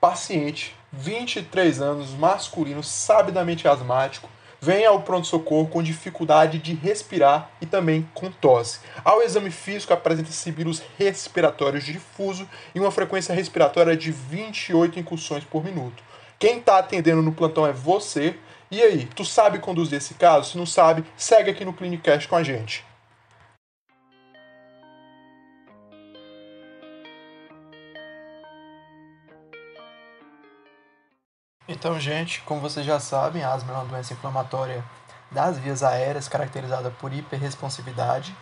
paciente, 23 anos, masculino, sabidamente asmático, vem ao pronto-socorro com dificuldade de respirar e também com tosse. Ao exame físico, apresenta sibilos respiratórios difuso e uma frequência respiratória de 28 incursões por minuto. Quem está atendendo no plantão é você. E aí, tu sabe conduzir esse caso? Se não sabe, segue aqui no Clinicast com a gente. Então, gente, como vocês já sabem, a asma é uma doença inflamatória das vias aéreas caracterizada por hiperresponsividade.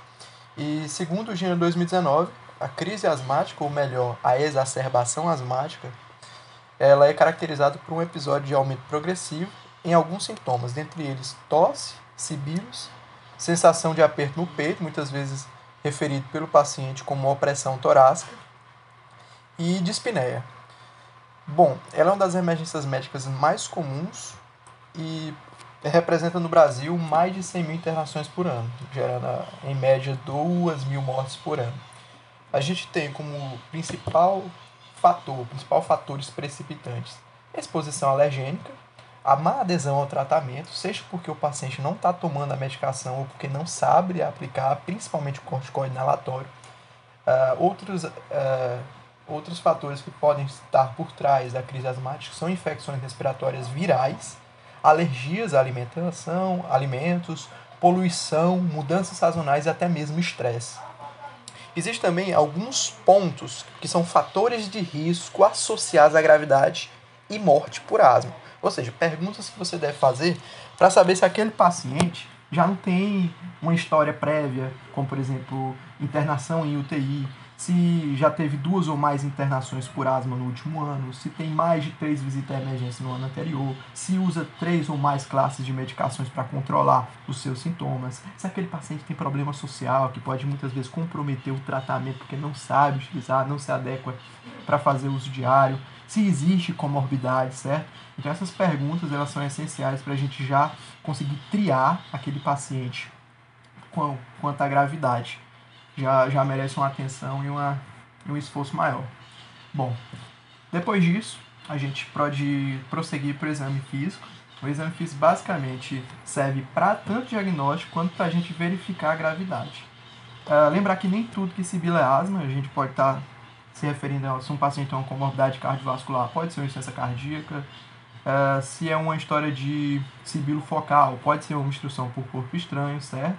E segundo o Gênero 2019, a crise asmática, ou melhor, a exacerbação asmática, ela é caracterizada por um episódio de aumento progressivo em alguns sintomas, dentre eles tosse, sibilos, sensação de aperto no peito, muitas vezes referido pelo paciente como opressão torácica, e dispneia. Bom, ela é uma das emergências médicas mais comuns e representa no Brasil mais de 100 mil internações por ano, gerando em média 2 mil mortes por ano. A gente tem como principal fator, principal fatores precipitantes exposição alergênica, a má adesão ao tratamento, seja porque o paciente não está tomando a medicação ou porque não sabe aplicar, principalmente o corticoide inalatório. Uh, outros uh, Outros fatores que podem estar por trás da crise asmática são infecções respiratórias virais, alergias à alimentação, alimentos, poluição, mudanças sazonais e até mesmo estresse. Existem também alguns pontos que são fatores de risco associados à gravidade e morte por asma. Ou seja, perguntas que você deve fazer para saber se aquele paciente já não tem uma história prévia, como por exemplo internação em UTI, se já teve duas ou mais internações por asma no último ano, se tem mais de três visitas à emergência no ano anterior, se usa três ou mais classes de medicações para controlar os seus sintomas, se aquele paciente tem problema social que pode muitas vezes comprometer o tratamento porque não sabe utilizar, não se adequa para fazer uso diário, se existe comorbidade, certo? Então essas perguntas elas são essenciais para a gente já conseguir triar aquele paciente quanto à gravidade já, já merece uma atenção e uma, um esforço maior. Bom, depois disso, a gente pode prosseguir para o exame físico. O exame físico basicamente serve para tanto diagnóstico quanto para a gente verificar a gravidade. Uh, lembrar que nem tudo que sibila é asma, a gente pode estar tá se referindo a se um paciente tem uma comorbidade cardiovascular, pode ser uma insuficiência cardíaca. Uh, se é uma história de sibilo focal, pode ser uma obstrução por corpo estranho, certo?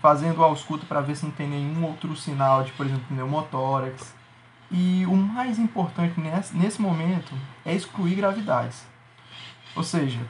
Fazendo ausculto para ver se não tem nenhum outro sinal de, por exemplo, pneumotórax. E o mais importante nesse, nesse momento é excluir gravidades. Ou seja,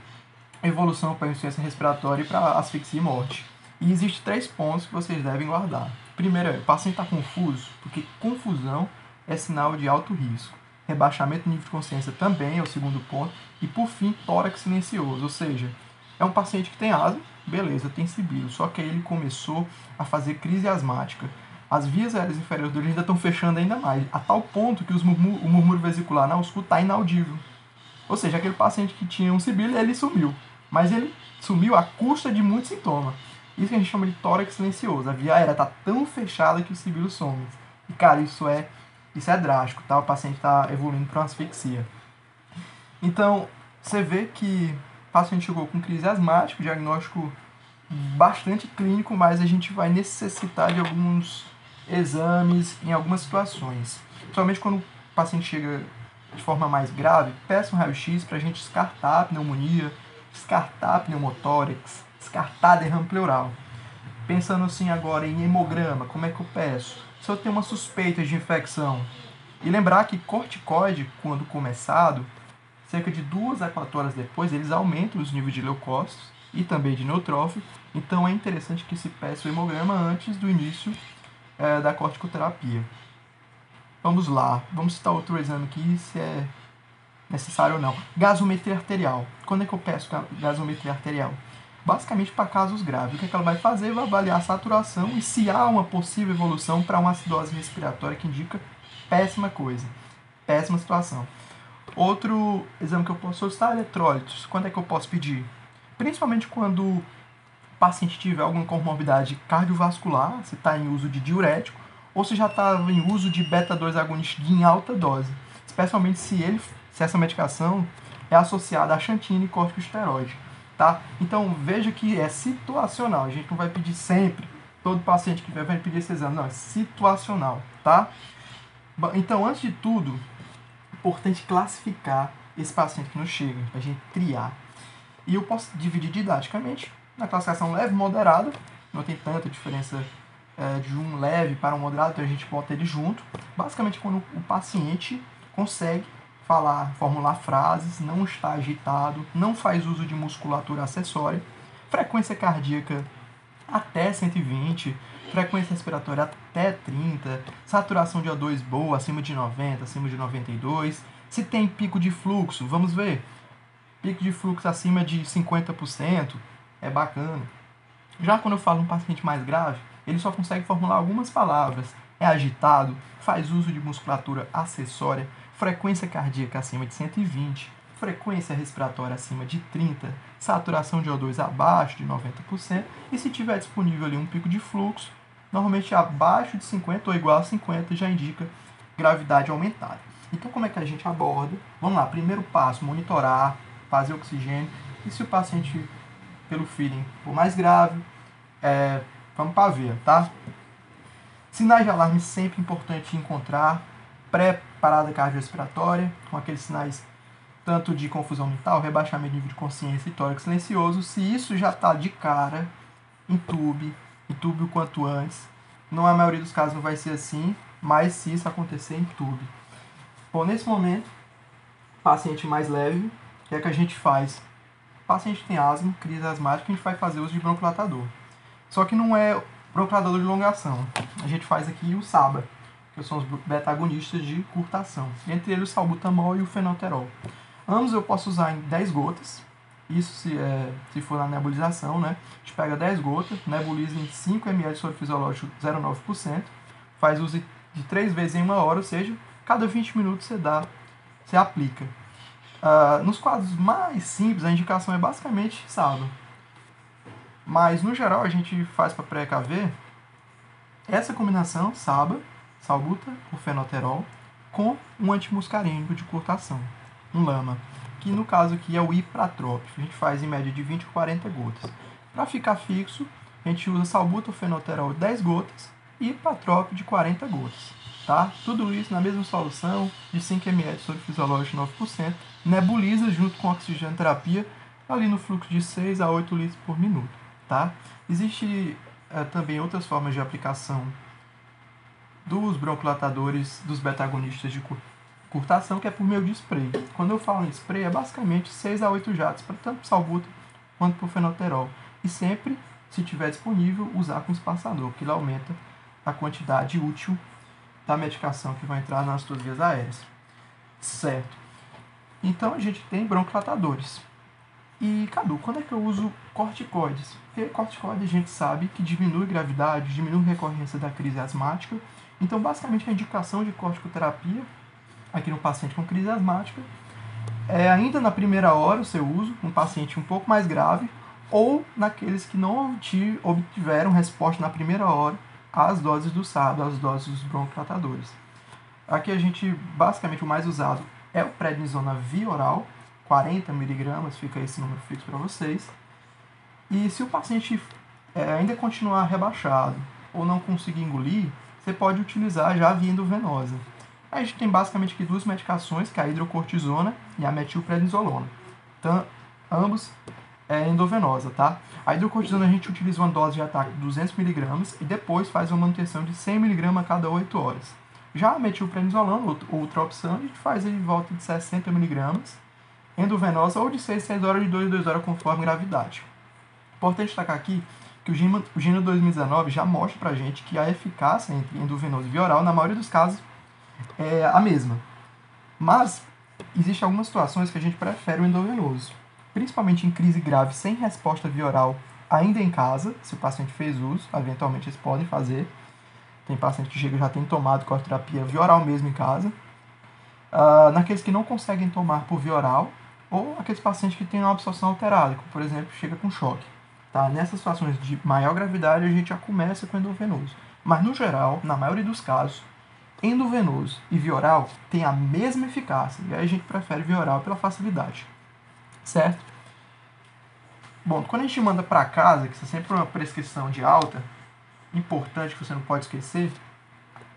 evolução para insuficiência respiratória e para asfixia e morte. E existem três pontos que vocês devem guardar. Primeiro é, o paciente está confuso, porque confusão é sinal de alto risco. Rebaixamento do nível de consciência também é o segundo ponto. E por fim, tórax silencioso, ou seja, é um paciente que tem asma, beleza, tem sibilo, só que aí ele começou a fazer crise asmática. As vias aéreas inferiores dele ainda estão fechando ainda mais, a tal ponto que o murmúrio vesicular na ausculta está inaudível. Ou seja, aquele paciente que tinha um sibilo, ele sumiu. Mas ele sumiu à custa de muitos sintomas. Isso que a gente chama de tórax silencioso. A via aérea está tão fechada que o sibilo some. E, cara, isso é, isso é drástico, tá? O paciente está evoluindo para uma asfixia. Então, você vê que paciente chegou com crise asmática, diagnóstico bastante clínico, mas a gente vai necessitar de alguns exames em algumas situações. Principalmente quando o paciente chega de forma mais grave, peça um raio-x para a gente descartar a pneumonia, descartar a pneumotórax, descartar derrame pleural. Pensando assim agora em hemograma, como é que eu peço? Se eu tenho uma suspeita de infecção. E lembrar que corticoide, quando começado, cerca de 2 a 4 horas depois, eles aumentam os níveis de leucócitos e também de neutrófilo. Então é interessante que se peça o hemograma antes do início é, da corticoterapia. Vamos lá, vamos citar outro exame aqui, se é necessário ou não. Gasometria arterial. Quando é que eu peço gasometria arterial? Basicamente para casos graves. O que, é que ela vai fazer? Vai avaliar a saturação e se há uma possível evolução para uma acidose respiratória que indica péssima coisa, péssima situação. Outro exame que eu posso solicitar é eletrólitos. Quando é que eu posso pedir? Principalmente quando o paciente tiver alguma comorbidade cardiovascular, se está em uso de diurético, ou se já está em uso de beta-2 agonista em alta dose. Especialmente se ele se essa medicação é associada a xantina e corticosteroide, tá? Então veja que é situacional, a gente não vai pedir sempre, todo paciente que vai pedir esse exame, não, é situacional, tá? Então, antes de tudo, importante classificar esse paciente que nos chega, a gente triar. E eu posso dividir didaticamente na classificação leve moderada, não tem tanta diferença é, de um leve para um moderado, então a gente bota ele junto. Basicamente, quando o paciente consegue falar, formular frases, não está agitado, não faz uso de musculatura acessória, frequência cardíaca até 120, frequência respiratória até 30, saturação de O2 boa, acima de 90, acima de 92. Se tem pico de fluxo, vamos ver. Pico de fluxo acima de 50% é bacana. Já quando eu falo um paciente mais grave, ele só consegue formular algumas palavras. É agitado, faz uso de musculatura acessória, frequência cardíaca acima de 120, frequência respiratória acima de 30, saturação de O2 abaixo de 90%, e se tiver disponível ali um pico de fluxo, normalmente abaixo de 50 ou igual a 50 já indica gravidade aumentada. Então como é que a gente aborda? Vamos lá, primeiro passo, monitorar, fazer oxigênio, e se o paciente, pelo feeling, for mais grave, é, vamos para ver, tá? Sinais de alarme sempre importante encontrar, pré-parada cardiorrespiratória, com aqueles sinais tanto de confusão mental, rebaixamento de nível de consciência e tórax silencioso, se isso já está de cara, entube, entube o quanto antes. Não a maioria dos casos não vai ser assim, mas se isso acontecer, entube. Bom, nesse momento, paciente mais leve, o que é que a gente faz? paciente tem asma, crise asmática, a gente vai fazer uso de broncolatador. Só que não é broncolatador de longação. A gente faz aqui o SABA, que são os beta-agonistas de curtação. Entre eles o salbutamol e o fenoterol. Ambos eu posso usar em 10 gotas. Isso se, é, se for na nebulização, né? A gente pega 10 gotas, nebuliza em 5 ml de soro fisiológico 0,9%, faz uso de 3 vezes em uma hora, ou seja, cada 20 minutos você dá, você aplica. Uh, nos quadros mais simples, a indicação é basicamente sábado. Mas no geral a gente faz para pré-KV essa combinação SABA, salbuta, o fenoterol, com um antimuscarínico de curtação um lama, que no caso aqui é o ipratrópico. A gente faz em média de 20 a 40 gotas. Para ficar fixo, a gente usa salbutamol 10 gotas e ipratrópico de 40 gotas. Tá? Tudo isso na mesma solução de 5 ml soro fisiológico 9%, nebuliza junto com oxigênio terapia ali no fluxo de 6 a 8 litros por minuto. Tá? Existe é, também outras formas de aplicação dos broncolatadores dos beta-agonistas de curtação, que é por meio de spray. Quando eu falo em spray, é basicamente 6 a 8 jatos, para tanto salbuta quanto para o fenoterol. E sempre, se tiver disponível, usar com espaçador, que ele aumenta a quantidade útil da medicação que vai entrar nas suas vias aéreas. Certo. Então a gente tem broncolatadores. E, Cadu, quando é que eu uso corticoides? Porque corticoide a gente sabe que diminui gravidade, diminui recorrência da crise asmática. Então, basicamente, a indicação de corticoterapia aqui no paciente com crise asmática, é, ainda na primeira hora o seu uso, um paciente um pouco mais grave, ou naqueles que não obtiveram resposta na primeira hora às doses do SAD, às doses dos broncotratadores. Aqui a gente, basicamente, o mais usado é o prednisona via oral, 40 miligramas, fica esse número fixo para vocês. E se o paciente é, ainda continuar rebaixado ou não conseguir engolir, você pode utilizar já via endovenosa. A gente tem basicamente aqui duas medicações, que é a hidrocortisona e a metilprednisolona. Então, ambos é endovenosa, tá? A hidrocortisona a gente utiliza uma dose de ataque de 200mg e depois faz uma manutenção de 100mg a cada 8 horas. Já a metilprednisolona, ou ultraopção, a gente faz em volta de 60mg endovenosa ou de 6 6 horas de 2 em 2 horas conforme gravidade. Importante destacar aqui que o GINA 2019 já mostra pra gente que a eficácia entre endovenoso e via oral, na maioria dos casos, é a mesma. Mas existem algumas situações que a gente prefere o endovenoso, principalmente em crise grave sem resposta via oral, ainda em casa, se o paciente fez uso, eventualmente eles podem fazer. Tem paciente que chega já tem tomado cortoterapia via oral mesmo em casa. Uh, naqueles que não conseguem tomar por via oral, ou aqueles pacientes que têm uma absorção alterada, como por exemplo chega com choque. Tá? Nessas situações de maior gravidade, a gente já começa com endovenoso. Mas no geral, na maioria dos casos, endovenoso e via oral tem a mesma eficácia. E aí a gente prefere via oral pela facilidade. Certo? Bom, quando a gente manda para casa, que isso é sempre uma prescrição de alta, importante que você não pode esquecer,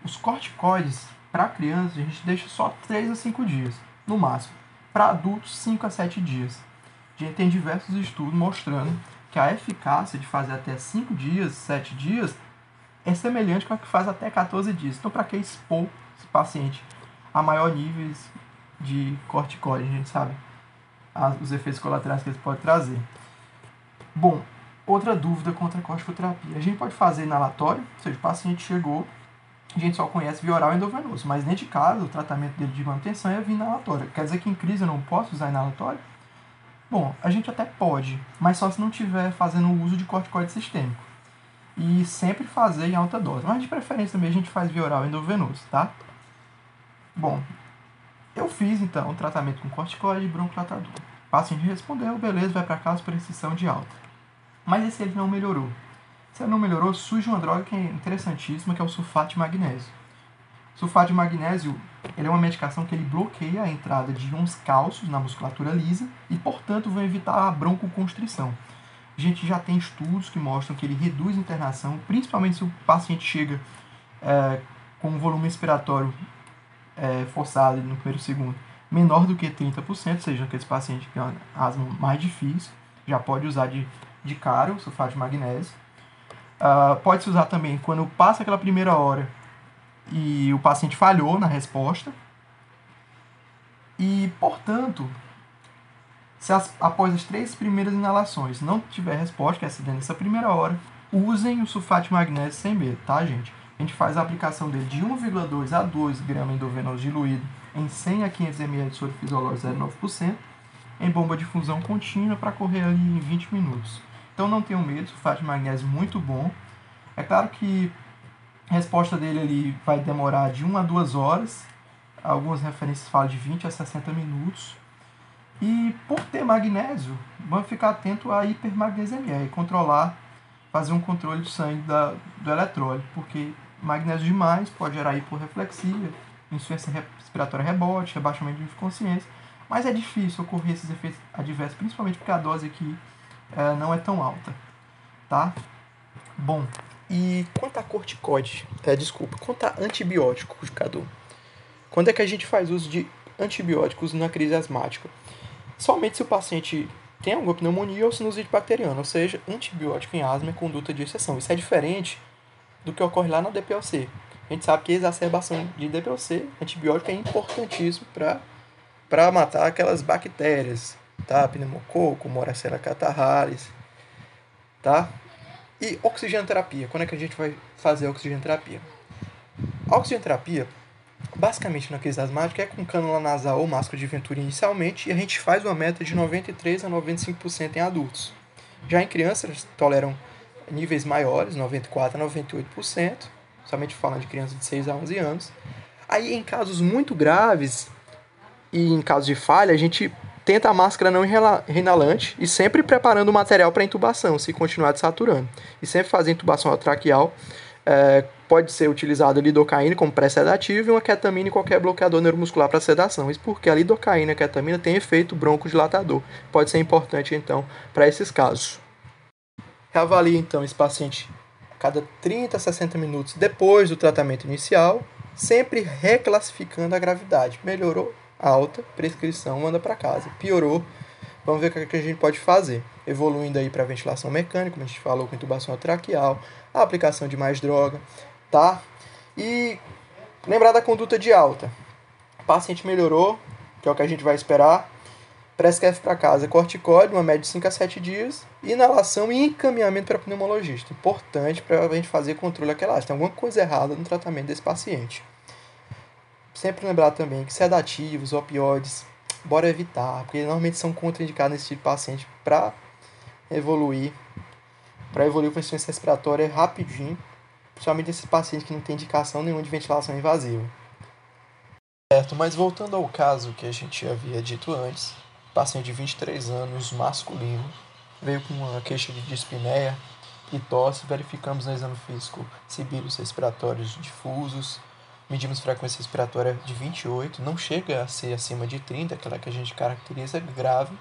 os corticoides para crianças a gente deixa só 3 a 5 dias, no máximo. Para adultos, 5 a 7 dias. A gente tem diversos estudos mostrando que a eficácia de fazer até 5 dias, 7 dias, é semelhante com a que faz até 14 dias. Então, para que expor esse paciente a maior níveis de corticoide? A gente sabe os efeitos colaterais que eles podem trazer. Bom, outra dúvida contra a corticoterapia. A gente pode fazer inalatório, ou seja, o paciente chegou, a gente só conhece via oral endovenoso, mas dentro de casa o tratamento dele de manutenção é via inalatório. Quer dizer que em crise eu não posso usar inalatório? Bom, a gente até pode, mas só se não estiver fazendo o uso de corticoide sistêmico. E sempre fazer em alta dose. Mas de preferência também a gente faz via oral endovenoso, tá? Bom, eu fiz então o tratamento com corticoide e broncodilatador. O paciente respondeu, beleza, vai para casa por restrição de alta. Mas esse ele não melhorou. Se ele não melhorou, surge uma droga que é interessantíssima, que é o sulfato de magnésio. Sulfato de magnésio ele é uma medicação que ele bloqueia a entrada de íons cálcios na musculatura lisa e, portanto, vai evitar a broncoconstrição. A gente já tem estudos que mostram que ele reduz a internação, principalmente se o paciente chega é, com um volume respiratório é, forçado no primeiro segundo menor do que 30%, seja aqueles pacientes que têm asma mais difícil, já pode usar de, de caro sulfato de magnésio. Uh, pode se usar também quando passa aquela primeira hora e o paciente falhou na resposta. E, portanto, se as, após as três primeiras inalações não tiver resposta, que é essa nessa primeira hora, usem o sulfato de magnésio sem medo, tá, gente? A gente faz a aplicação dele de 1,2 a 2 gramas endovenoso diluído em 100 a 500 ml de soro fisiológico 0,9% em bomba de fusão contínua para correr ali em 20 minutos. Então não tenham medo, sulfato de magnésio muito bom. É claro que a resposta dele ali vai demorar de 1 a 2 horas. Algumas referências falam de 20 a 60 minutos. E por ter magnésio, vamos ficar atento à hipermagnesemia e controlar, fazer um controle de sangue da, do eletrólito, porque magnésio demais pode gerar hiporreflexia, insuficiência respiratória rebote, rebaixamento de consciência, mas é difícil ocorrer esses efeitos adversos, principalmente porque a dose aqui é, não é tão alta, tá? Bom, e quanto a corticoide, é, desculpa, quanto a antibiótico, Cadu? Quando é que a gente faz uso de antibióticos na crise asmática? Somente se o paciente tem alguma pneumonia ou sinusite bacteriana, ou seja, antibiótico em asma é conduta de exceção. Isso é diferente do que ocorre lá na DPLC. A gente sabe que a exacerbação de DPLC, antibiótico é importantíssimo para matar aquelas bactérias, tá? Pneumococo, Moracella catarralis, tá? E oxigenoterapia. Quando é que a gente vai fazer a oxigenoterapia? A oxigenoterapia, basicamente na crise asmática, é com cânula nasal ou máscara de Venturi inicialmente e a gente faz uma meta de 93 a 95% em adultos. Já em crianças, toleram níveis maiores, 94 a 98%, somente falando de crianças de 6 a 11 anos. Aí, em casos muito graves e em casos de falha, a gente tenta a máscara não inalante e sempre preparando o material para intubação, se continuar desaturando. E sempre fazer intubação traqueal. É, pode ser utilizado lidocaína como pré-sedativo e uma ketamina e qualquer bloqueador neuromuscular para sedação. Isso porque a lidocaína e a ketamina têm efeito broncodilatador. Pode ser importante, então, para esses casos. Reavalie, então, esse paciente a cada 30 a 60 minutos depois do tratamento inicial, sempre reclassificando a gravidade. Melhorou? alta, prescrição, manda para casa. Piorou, vamos ver o que a gente pode fazer. Evoluindo aí para ventilação mecânica, como a gente falou, com intubação traqueal, a aplicação de mais droga, tá? E lembrar da conduta de alta. O paciente melhorou, que é o que a gente vai esperar. Prescreve para casa corticóide, uma média de 5 a 7 dias, inalação e encaminhamento para pneumologista. Importante para a gente fazer controle aquela. Tem alguma coisa errada no tratamento desse paciente. Sempre lembrar também que sedativos, opioides, bora evitar, porque normalmente são contraindicados nesse tipo de paciente para evoluir, para evoluir com insuficiência respiratória rapidinho, principalmente esses pacientes que não tem indicação nenhuma de ventilação invasiva. Certo, mas voltando ao caso que a gente havia dito antes, paciente de 23 anos, masculino, veio com uma queixa de dispneia e tosse, verificamos no exame físico sibilos respiratórios difusos, medimos frequência respiratória de 28, não chega a ser acima de 30, aquela que a gente caracteriza grave.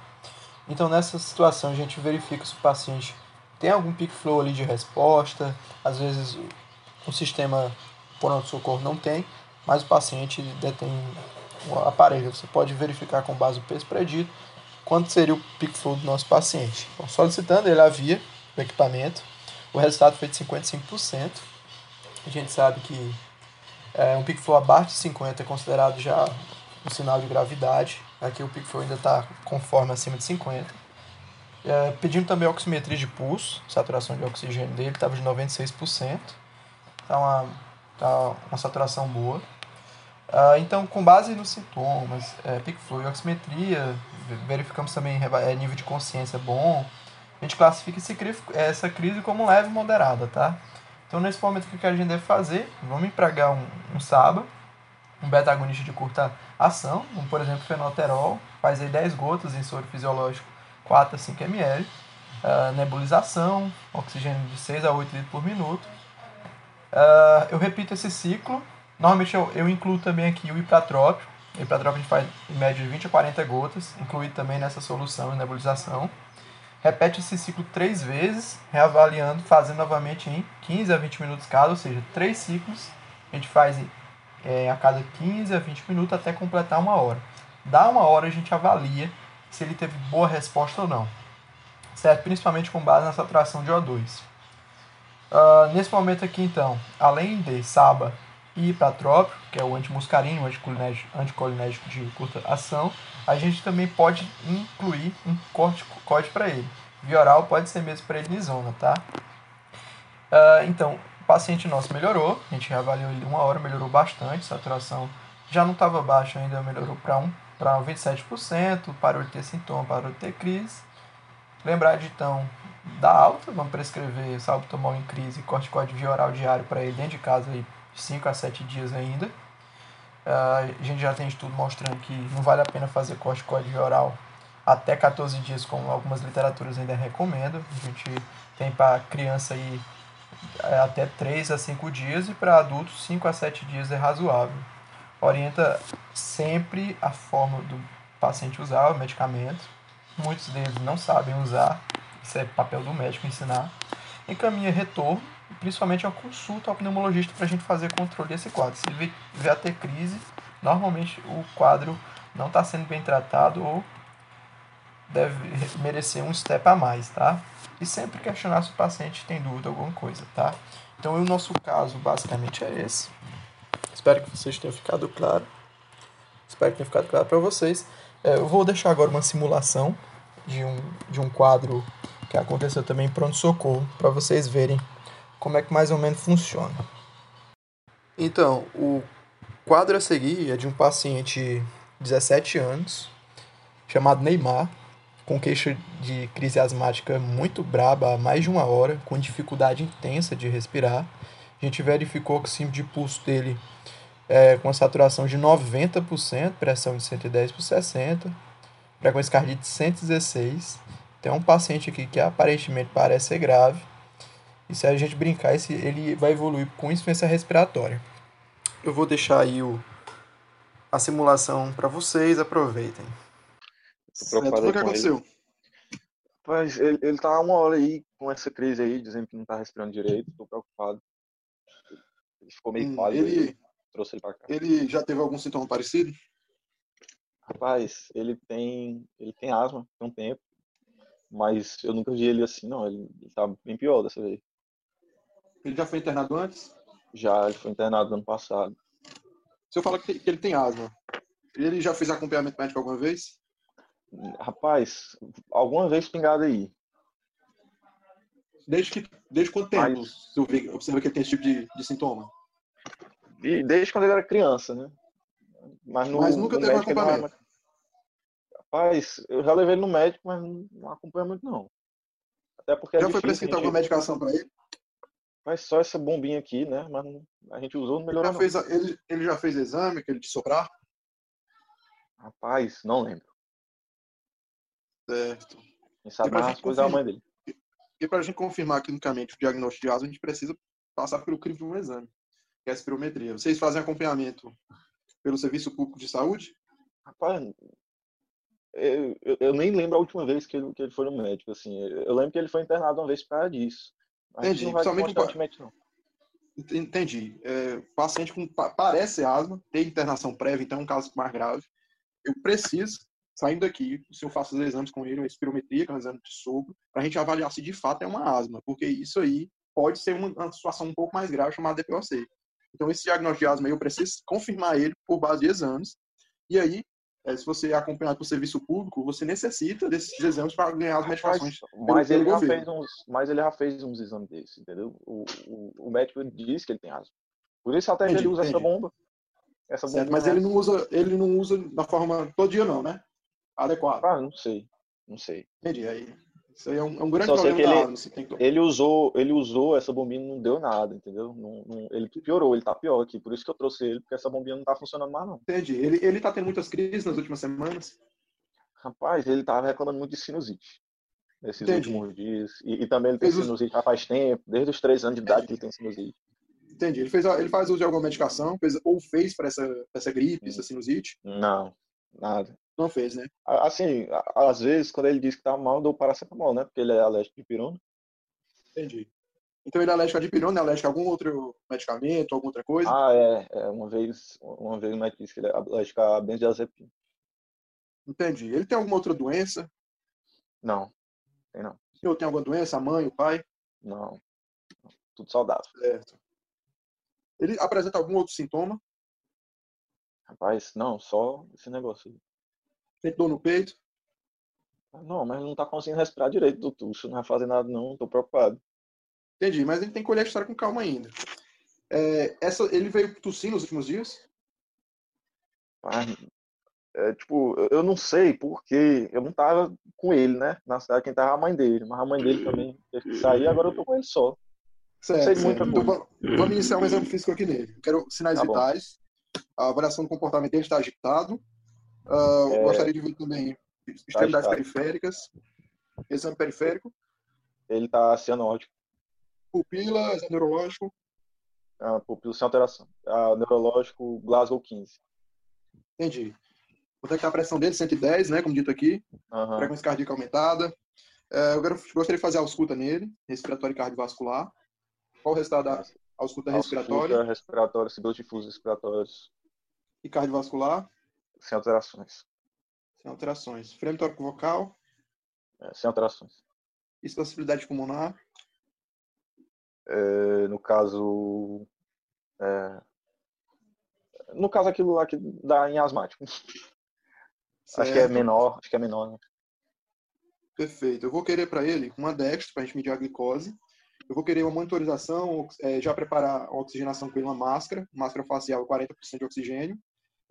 Então, nessa situação, a gente verifica se o paciente tem algum peak flow ali de resposta, às vezes o sistema pronto-socorro não tem, mas o paciente detém o aparelho. Você pode verificar com base no peso predito quanto seria o peak flow do nosso paciente. Então, solicitando, ele havia o equipamento, o resultado foi de 55%. A gente sabe que é, um peak flow abaixo de 50 é considerado já um sinal de gravidade. Aqui o peak flow ainda está conforme acima de 50. É, pedindo também oximetria de pulso, saturação de oxigênio dele estava de 96%. Tá uma, tá uma saturação boa. Uh, então, com base nos sintomas, é, flow e oximetria, verificamos também é, nível de consciência bom. A gente classifica esse, essa crise como leve e moderada, tá? Então, nesse momento, o que a gente deve fazer? Vamos empregar um, um SABA, um beta-agonista de curta ação, como por exemplo fenoterol, faz aí 10 gotas em soro fisiológico 4 a 5 ml, uh, nebulização, oxigênio de 6 a 8 litros por minuto. Uh, eu repito esse ciclo, normalmente eu, eu incluo também aqui o ipratrópio, o ipratrópio a gente faz em média de 20 a 40 gotas, incluído também nessa solução de nebulização. Repete esse ciclo três vezes, reavaliando, fazendo novamente em 15 a 20 minutos cada, ou seja, três ciclos. A gente faz é, a cada 15 a 20 minutos até completar uma hora. Dá uma hora a gente avalia se ele teve boa resposta ou não. Certo? Principalmente com base na saturação de O2. Uh, ah, nesse momento aqui, então, além de SABA e ipratrópio, que é o antimuscarínico, anticolinérgico de curta ação, a gente também pode incluir um corticoide para ele. Via oral pode ser mesmo prednisona, tá? Uh, então, o paciente nosso melhorou, a gente reavaliou ele uma hora, melhorou bastante, saturação já não estava baixa ainda, melhorou para um para 27%, parou de ter sintoma, parou de ter crise. Lembrar de então da alta, vamos prescrever salbutamol em crise, corticoide via oral diário para ele dentro de casa aí 5 a 7 dias ainda. Uh, a gente já tem estudo mostrando que não vale a pena fazer corticoide via oral até 14 dias, como algumas literaturas ainda recomendam. A gente tem para criança aí é, até 3 a 5 dias e para adultos 5 a 7 dias é razoável orienta sempre a forma do paciente usar o medicamento. Muitos deles não sabem usar, isso é papel do médico ensinar. Encaminha retorno, principalmente a consulta ao pneumologista para a gente fazer controle desse quadro. Se vier a ter crise, normalmente o quadro não está sendo bem tratado ou deve merecer um step a mais, tá? E sempre questionar se o paciente tem dúvida alguma coisa, tá? Então, o nosso caso basicamente é esse. Espero que vocês tenham ficado claro. Espero que tenha ficado claro para vocês. É, eu vou deixar agora uma simulação de um, de um quadro que aconteceu também em pronto-socorro, para vocês verem como é que mais ou menos funciona. Então, o quadro a seguir é de um paciente de 17 anos, chamado Neymar, com queixa de crise asmática muito braba há mais de uma hora, com dificuldade intensa de respirar. A gente verificou que o símbolo de pulso dele é, com a saturação de 90%, pressão de 110 por 60, frequência cardíaca de 116. Tem um paciente aqui que aparentemente parece ser grave. E se a gente brincar, esse, ele vai evoluir com insuficiência respiratória. Eu vou deixar aí o, a simulação para vocês, aproveitem. Certo, o que aconteceu? Mas ele, ele tá uma hora aí com essa crise aí, dizendo que não tá respirando direito, tô preocupado. Ficou meio hum, pálido. Ele, trouxe ele para cá. Ele já teve algum sintoma parecido? Rapaz, ele tem, ele tem asma tem um tempo, mas eu nunca vi ele assim, não. Ele, ele tá bem pior dessa vez. Ele já foi internado antes? Já, ele foi internado no ano passado. Se eu falar que, que ele tem asma, ele já fez acompanhamento médico alguma vez? Rapaz, alguma vez pingado aí. Desde, que, desde quanto tempo Mas... você observa que ele tem esse tipo de, de sintoma? E desde quando ele era criança, né? Mas, no, mas nunca teve acompanhamento. Rapaz, eu já levei ele no médico, mas não acompanha muito não. Até porque é já foi prescrita alguma medicação para ele? Mas só essa bombinha aqui, né? Mas a gente usou, não melhorou. Ele já, fez, ele, ele já fez exame, aquele de soprar? Rapaz, não lembro. Certo. Quem sabe mais coisas da mãe dele. E para a gente confirmar clinicamente o diagnóstico de asma, a gente precisa passar pelo crivo de um exame. Que é a espirometria. Vocês fazem acompanhamento pelo Serviço Público de Saúde? Rapaz, eu, eu, eu, nem lembro a última vez que ele, que ele foi no médico, assim. Eu lembro que ele foi internado uma vez para disso. Entendi, principalmente não. Entendi. É, paciente com parece asma, tem internação prévia, então é um caso mais grave. Eu preciso, saindo daqui, se eu faço os exames com ele, uma espirometria, que é um exame de sopro, para a gente avaliar se de fato é uma asma, porque isso aí pode ser uma, uma situação um pouco mais grave chamada DPOC. Então, esse diagnóstico de asma eu preciso confirmar ele por base de exames. E aí, é, se você é acompanhado por serviço público, você necessita desses exames para ganhar as medicações. Mas, ele, já fez uns, mas ele já fez uns exames desses, entendeu? O, o, o médico diz que ele tem asma. Por isso até entendi, ele usa entendi. essa bomba. Essa bomba certo, mas ele não usa, ele não usa da forma todo dia não, né? Adequado. Ah, não sei, não sei. Entendi. Aí isso aí é um, é um grande Só problema ele, assim, ele usou, ele usou essa bombinha não deu nada, entendeu? Não, não, ele piorou, ele tá pior aqui. Por isso que eu trouxe ele, porque essa bombinha não tá funcionando mais, não. Entendi. Ele, ele tá tendo muitas crises nas últimas semanas? Rapaz, ele tava reclamando muito de sinusite nesses Entendi. últimos dias. E, e, também ele tem Fez sinusite já faz tempo, desde os três anos de idade que ele tem sinusite. Entendi. Ele, fez, ele faz uso de alguma medicação, fez, ou fez para essa, essa gripe, essa sinusite? Não, nada. Não fez, né? Assim, às vezes, quando ele diz que tá mal, eu dou paracetamol, né? Porque ele é alérgico de pirona. Entendi. Então ele é alérgico a dipirona, é alérgico a algum outro medicamento, alguma outra coisa? Ah, é. é uma vez, uma vez o médico disse que ele é alérgico a benzodiazepina. Entendi. Ele tem alguma outra doença? Não, tem não. O senhor tem alguma doença? A mãe, o pai? Não. Tudo saudável. Certo. Ele apresenta algum outro sintoma? Rapaz, não, só esse negócio Tem dor no peito? Não, mas não tá conseguindo respirar direito do tucho. Não vai fazer nada, não. Tô preocupado. Entendi, mas ele tem que colher a história com calma ainda. É, essa, ele veio tossindo nos últimos dias? Ah, é, tipo, eu não sei porque eu não tava com ele, né? Na cidade, quem tava a mãe dele. Mas a mãe dele também teve que sair, agora eu tô com ele só. Certo, certo. Então, vamos iniciar um exame físico aqui nele. Quero sinais tá vitais. A avaliação do comportamento dele está agitado. Uh, é... Gostaria de ver também extremidades tá periféricas, exame periférico. Ele está cianótico. Pupila, exame neurológico. Ah, pupila sem alteração. Ah, neurológico, Glasgow 15. Entendi. Quanto é que tá a pressão dele? 110, né? Como dito aqui. Uhum. Frequência cardíaca aumentada. Uh, eu gostaria de fazer a ausculta nele, respiratório e cardiovascular. Qual o resultado da ausculta respiratória? Ausculta respiratória, sibilos difusos respiratórios. E cardiovascular? Sem alterações. Sem alterações. Frame tórico vocal? É, sem alterações. Expansibilidade pulmonar? É, no caso. É, no caso, aquilo lá que dá em asmático. Certo. Acho que é menor, acho que é menor, né? Perfeito. Eu vou querer para ele uma Dextro para a gente medir a glicose. Eu vou querer uma monitorização, é, já preparar a oxigenação com ele, uma máscara, máscara facial 40% de oxigênio.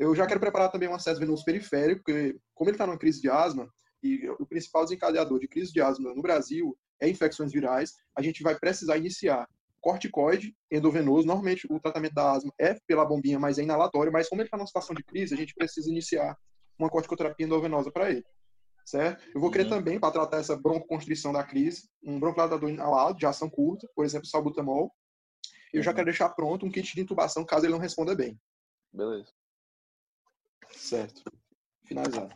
Eu já quero preparar também um acesso venoso periférico, porque como ele está numa crise de asma, e o principal desencadeador de crise de asma no Brasil é infecções virais, a gente vai precisar iniciar corticoide endovenoso. Normalmente o tratamento da asma é pela bombinha, mas é inalatório, mas como ele está numa situação de crise, a gente precisa iniciar uma corticoterapia endovenosa para ele. Certo? Eu vou querer uhum. também, para tratar essa broncoconstrição da crise, um bronquilatador inalado de ação curta, por exemplo, salbutamol. Eu já uhum. quero deixar pronto um kit de intubação caso ele não responda bem. Beleza. Certo. Finalizado.